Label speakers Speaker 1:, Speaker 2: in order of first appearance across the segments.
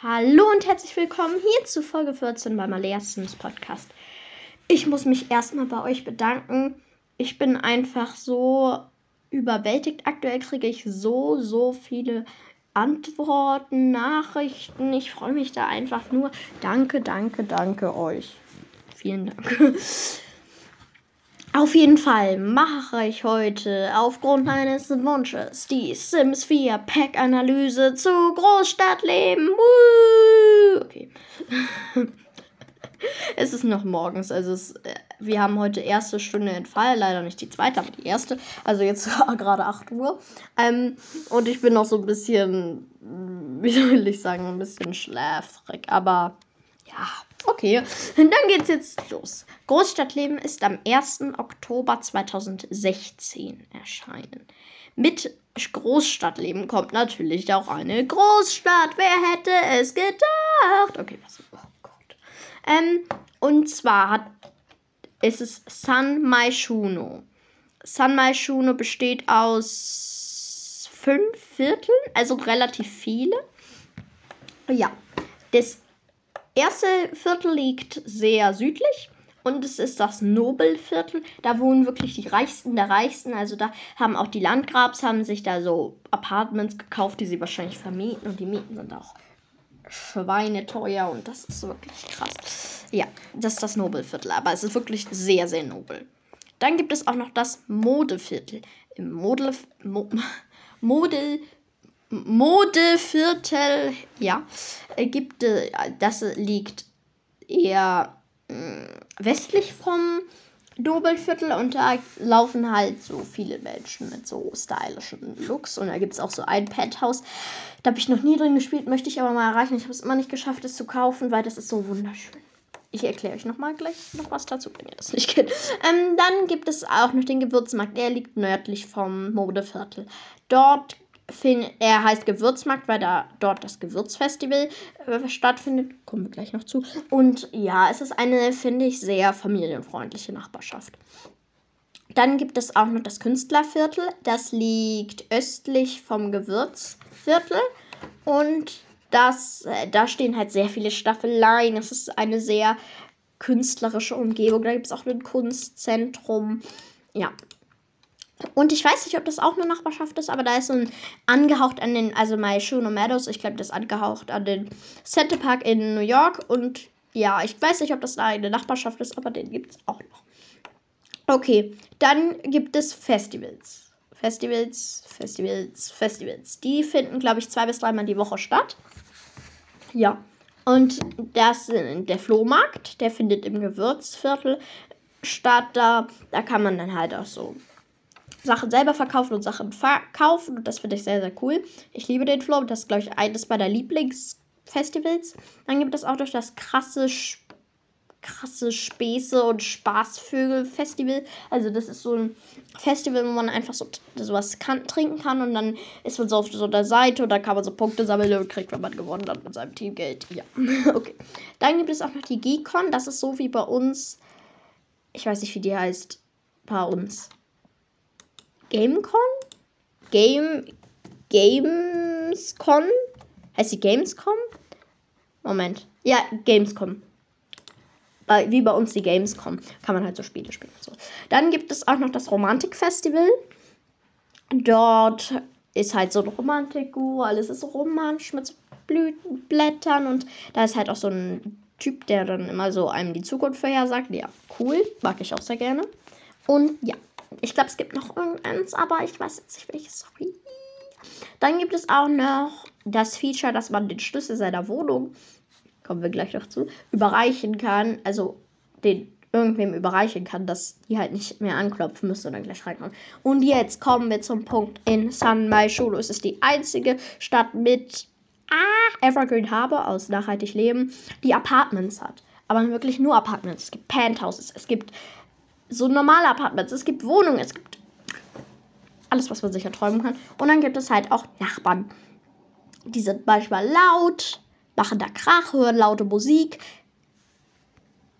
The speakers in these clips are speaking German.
Speaker 1: Hallo und herzlich willkommen hier zu Folge 14 bei Malea Sims Podcast. Ich muss mich erstmal bei euch bedanken. Ich bin einfach so überwältigt. Aktuell kriege ich so, so viele Antworten, Nachrichten. Ich freue mich da einfach nur. Danke, danke, danke euch. Vielen Dank. Auf jeden Fall mache ich heute aufgrund meines Wunsches die Sims 4 Pack-Analyse zu Großstadtleben. Woo! Okay. es ist noch morgens, also es, äh, wir haben heute erste Stunde Entfall, leider nicht die zweite, aber die erste. Also jetzt gerade 8 Uhr. Ähm, und ich bin noch so ein bisschen, wie soll ich sagen, ein bisschen schläfrig, aber ja, okay. Dann geht's jetzt los. Großstadtleben ist am 1. Oktober 2016 erschienen. Mit Großstadtleben kommt natürlich auch eine Großstadt. Wer hätte es gedacht? Okay, was? Oh Gott. Ähm, und zwar hat, ist es San Maishuno. San Maishuno besteht aus fünf Vierteln, also relativ viele. Ja, das erste Viertel liegt sehr südlich und es ist das Nobelviertel. Da wohnen wirklich die Reichsten der Reichsten. Also da haben auch die Landgrabs haben sich da so Apartments gekauft, die sie wahrscheinlich vermieten und die Mieten sind auch schweineteuer und das ist wirklich krass. Ja, das ist das Nobelviertel, aber es ist wirklich sehr, sehr nobel. Dann gibt es auch noch das Modeviertel. Im Model, Mo, Model Modeviertel, ja, gibt äh, das liegt eher äh, westlich vom Dobelviertel und da laufen halt so viele Menschen mit so stylischen Looks und da gibt es auch so ein Penthouse. Da habe ich noch nie drin gespielt, möchte ich aber mal erreichen. Ich habe es immer nicht geschafft, es zu kaufen, weil das ist so wunderschön. Ich erkläre euch nochmal gleich noch was dazu, wenn ihr das nicht kennt. Ähm, dann gibt es auch noch den Gewürzmarkt. Der liegt nördlich vom Modeviertel. Dort er heißt Gewürzmarkt, weil da dort das Gewürzfestival äh, stattfindet. Kommen wir gleich noch zu. Und ja, es ist eine, finde ich, sehr familienfreundliche Nachbarschaft. Dann gibt es auch noch das Künstlerviertel. Das liegt östlich vom Gewürzviertel. Und das, äh, da stehen halt sehr viele Staffeleien. Es ist eine sehr künstlerische Umgebung. Da gibt es auch ein Kunstzentrum. Ja, und ich weiß nicht, ob das auch eine Nachbarschaft ist, aber da ist so ein angehaucht an den, also My Shuno Meadows, ich glaube, das ist angehaucht an den Center Park in New York. Und ja, ich weiß nicht, ob das da eine Nachbarschaft ist, aber den gibt es auch noch. Okay, dann gibt es Festivals. Festivals, Festivals, Festivals. Die finden, glaube ich, zwei bis dreimal die Woche statt. Ja. Und das der Flohmarkt, der findet im Gewürzviertel statt. Da, da kann man dann halt auch so Sachen selber verkaufen und Sachen verkaufen. Und das finde ich sehr, sehr cool. Ich liebe den Flow. Das ist, glaube ich, eines meiner Lieblingsfestivals. Dann gibt es auch durch das krasse, krasse Späße und Spaßvögel-Festival. Also, das ist so ein Festival, wo man einfach so sowas kann, trinken kann. Und dann ist man so auf so einer Seite und da kann man so Punkte sammeln und kriegt, wenn man gewonnen hat mit seinem Team Geld. Ja, okay. Dann gibt es auch noch die Geekon. Das ist so wie bei uns. Ich weiß nicht, wie die heißt. Bei uns. Gamecon? Game. Gamescon? Heißt die Gamescom? Moment. Ja, Gamescom. Wie bei uns die Gamescom. Kann man halt so Spiele spielen. So. Dann gibt es auch noch das Romantik Festival. Dort ist halt so ein Romantik-Gu. Alles ist romantisch mit so Blütenblättern. Und da ist halt auch so ein Typ, der dann immer so einem die Zukunft vorhersagt. Ja, cool. Mag ich auch sehr gerne. Und ja. Ich glaube, es gibt noch irgendeins, aber ich weiß jetzt nicht welches. Sorry. Dann gibt es auch noch das Feature, dass man den Schlüssel seiner Wohnung, kommen wir gleich noch zu, überreichen kann. Also den irgendwem überreichen kann, dass die halt nicht mehr anklopfen müssen und dann gleich reinkommen. Und jetzt kommen wir zum Punkt in San Maishulo. Es ist die einzige Stadt mit ah, Evergreen Harbor aus Nachhaltig Leben, die Apartments hat. Aber wirklich nur Apartments. Es gibt Penthouses, es gibt so normale Apartments. Es gibt Wohnungen, es gibt alles, was man sich erträumen kann. Und dann gibt es halt auch Nachbarn. Die sind manchmal laut, machen da Krach, hören laute Musik.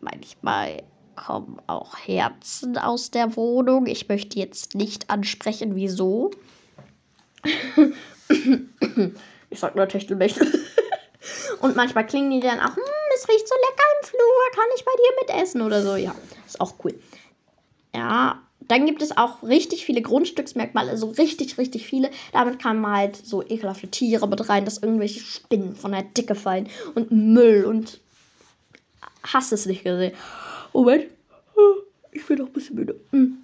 Speaker 1: Manchmal kommen auch Herzen aus der Wohnung. Ich möchte jetzt nicht ansprechen, wieso. ich sag nur Techtelmechtel. Und manchmal klingen die dann auch, hm, es riecht so lecker im Flur, kann ich bei dir mitessen oder so. Ja, ist auch cool. Ja, dann gibt es auch richtig viele Grundstücksmerkmale, also richtig, richtig viele. Damit kann man halt so ekelhafte Tiere mit rein, dass irgendwelche Spinnen von der Dicke fallen und Müll und hast es nicht gesehen. Moment, ich bin doch ein bisschen müde. Hm.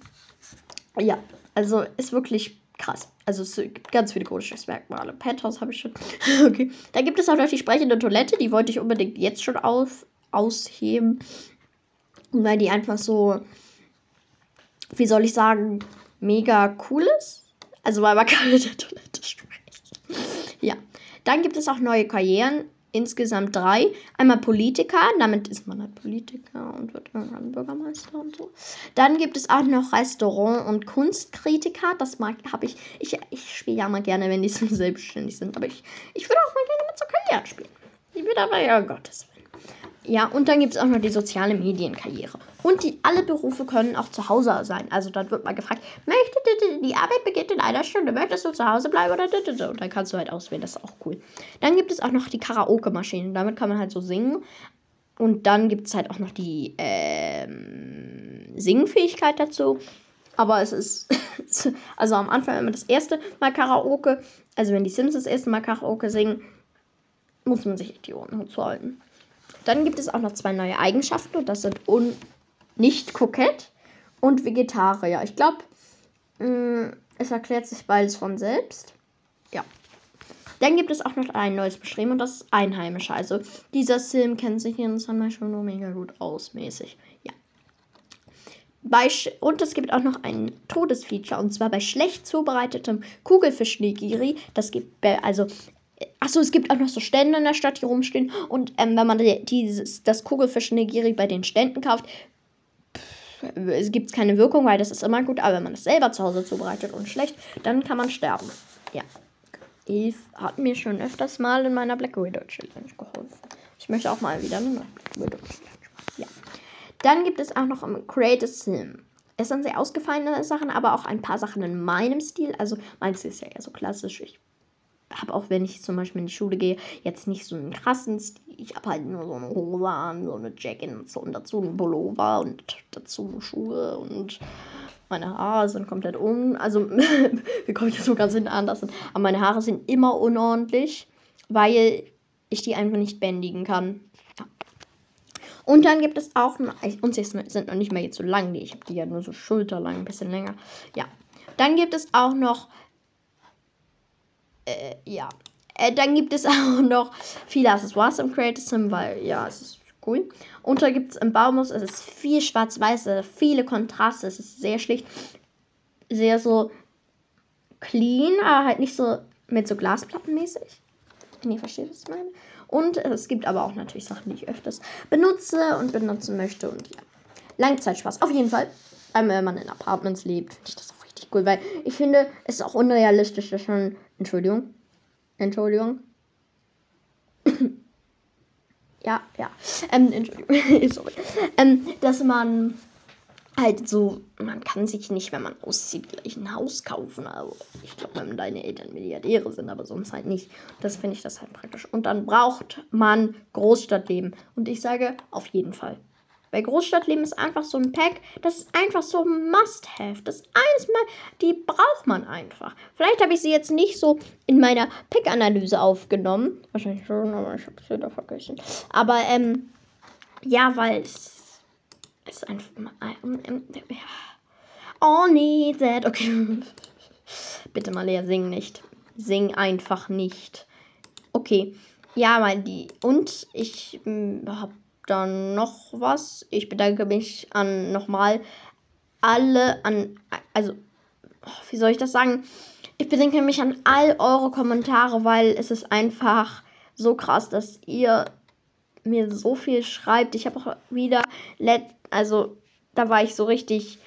Speaker 1: Ja, also ist wirklich krass. Also es gibt ganz viele Grundstücksmerkmale. Penthouse habe ich schon. okay. Da gibt es auch noch die sprechende Toilette. Die wollte ich unbedingt jetzt schon auf, ausheben. Weil die einfach so, wie soll ich sagen, mega cool ist. Also weil man kann mit der Toilette sprechen. ja. Dann gibt es auch neue Karrieren insgesamt drei. Einmal Politiker, damit ist man halt Politiker und wird irgendwann Bürgermeister und so. Dann gibt es auch noch Restaurant- und Kunstkritiker. Das mag, habe ich, ich, ich spiele ja mal gerne, wenn die so selbstständig sind, aber ich, ich würde auch mal gerne mit so Karrieren spielen. Ich würde aber, ja, Gottes Willen. Ja, und dann gibt es auch noch die soziale Medienkarriere. Und die alle Berufe können auch zu Hause sein. Also dann wird mal gefragt, möchtest die Arbeit beginnt in einer Stunde, möchtest du zu Hause bleiben oder und dann kannst du halt auswählen, das ist auch cool. Dann gibt es auch noch die Karaoke-Maschine, damit kann man halt so singen. Und dann gibt es halt auch noch die ähm, Singfähigkeit dazu. Aber es ist, also am Anfang immer das erste Mal Karaoke, also wenn die Sims das erste Mal Karaoke singen, muss man sich die Ohren zuhalten. Dann gibt es auch noch zwei neue Eigenschaften und das sind un nicht kokett und Vegetarier. Ich glaube, mm, es erklärt sich beides von selbst. Ja. Dann gibt es auch noch ein neues Beschreiben und das ist Einheimischer. Also dieser Sim kennt sich in Sunlight schon nur mega gut aus, mäßig. Ja. Bei und es gibt auch noch ein Todesfeature und zwar bei schlecht zubereitetem Kugelfisch-Nigiri. Das gibt also Achso, es gibt auch noch so Stände in der Stadt, die rumstehen. Und ähm, wenn man dieses, das Kugelfisch-Nigiri bei den Ständen kauft, pff, es gibt keine Wirkung, weil das ist immer gut. Aber wenn man das selber zu Hause zubereitet und schlecht, dann kann man sterben. Ja. Eve hat mir schon öfters mal in meiner Black Widow Challenge geholfen. Ich möchte auch mal wieder eine Black Widow Challenge machen. Ja. Dann gibt es auch noch im Create a Sim. Es sind sehr ausgefallene Sachen, aber auch ein paar Sachen in meinem Stil. Also meins ist ja eher so klassisch. Ich habe auch, wenn ich zum Beispiel in die Schule gehe, jetzt nicht so einen krassen Stil. Ich habe halt nur so eine Hose an, so eine Jacket und so und dazu einen Pullover und dazu Schuhe und meine Haare sind komplett un... Also, wie komme ich jetzt so ganz hinten an? Das sind, aber meine Haare sind immer unordentlich, weil ich die einfach nicht bändigen kann. Und dann gibt es auch, und sie sind noch nicht mehr jetzt so lang, ich habe die ja nur so schulterlang, ein bisschen länger. Ja. Dann gibt es auch noch äh, ja. Äh, dann gibt es auch noch viele Accessoires im Creative Sim, weil ja, es ist cool. Und da gibt es im Baumhaus, es ist viel schwarz-weiß, viele Kontraste, es ist sehr schlicht, sehr so clean, aber halt nicht so mit so Glasplattenmäßig. Wenn ihr versteht, was ich meine. Und es gibt aber auch natürlich Sachen, die ich öfters benutze und benutzen möchte. Und ja, Langzeitspaß. Auf jeden Fall, wenn man in Apartments lebt, finde ich das auch richtig cool, weil ich finde, es ist auch unrealistisch, dass man Entschuldigung. Entschuldigung. ja, ja. Ähm, Entschuldigung. Sorry. Ähm, dass man halt so, man kann sich nicht, wenn man auszieht, gleich ein Haus kaufen. Also ich glaube, wenn deine Eltern Milliardäre sind, aber sonst halt nicht. Das finde ich das halt praktisch. Und dann braucht man Großstadtleben. Und ich sage auf jeden Fall. Bei Großstadtleben ist einfach so ein Pack, das ist einfach so ein Must-Have. Das ist eines Mal, die braucht man einfach. Vielleicht habe ich sie jetzt nicht so in meiner Pick-Analyse aufgenommen. Wahrscheinlich schon, aber ich habe es wieder vergessen. Aber, ähm, ja, weil es ist einfach. Ähm, ähm, ja. Oh, nee, that. Okay. Bitte mal, Lea, sing nicht. Sing einfach nicht. Okay. Ja, weil die. Und ich hm, habe dann noch was. Ich bedanke mich an nochmal alle an, also, wie soll ich das sagen? Ich bedanke mich an all eure Kommentare, weil es ist einfach so krass, dass ihr mir so viel schreibt. Ich habe auch wieder, let, also da war ich so richtig,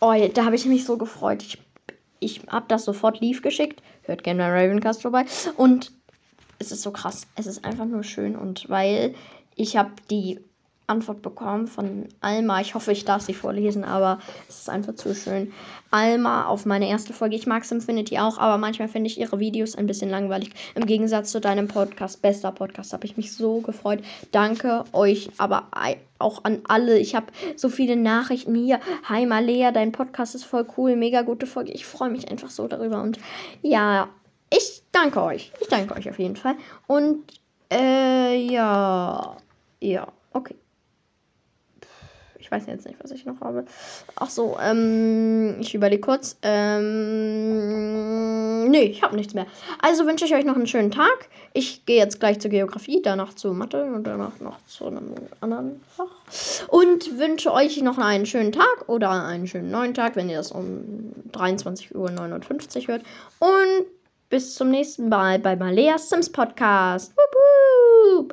Speaker 1: oh, da habe ich mich so gefreut. Ich, ich habe das sofort lief geschickt. Hört gerne bei Ravencast vorbei. Und es ist so krass. Es ist einfach nur schön und weil ich habe die Antwort bekommen von Alma. Ich hoffe, ich darf sie vorlesen, aber es ist einfach zu schön. Alma auf meine erste Folge. Ich mag Simfinity auch, aber manchmal finde ich ihre Videos ein bisschen langweilig. Im Gegensatz zu deinem Podcast, bester Podcast, habe ich mich so gefreut. Danke euch, aber auch an alle. Ich habe so viele Nachrichten hier. Hi Malea, dein Podcast ist voll cool, mega gute Folge. Ich freue mich einfach so darüber und ja, ich danke euch. Ich danke euch auf jeden Fall. Und äh, ja, ja, okay. Ich weiß jetzt nicht, was ich noch habe. Ach so, ähm, ich überlege kurz. Ähm, nee, ich habe nichts mehr. Also wünsche ich euch noch einen schönen Tag. Ich gehe jetzt gleich zur Geografie, danach zu Mathe und danach noch zu einem anderen Fach. Und wünsche euch noch einen schönen Tag oder einen schönen neuen Tag, wenn ihr das um 23.59 Uhr hört. Und bis zum nächsten Mal bei Maleas Sims Podcast. Wup, wup.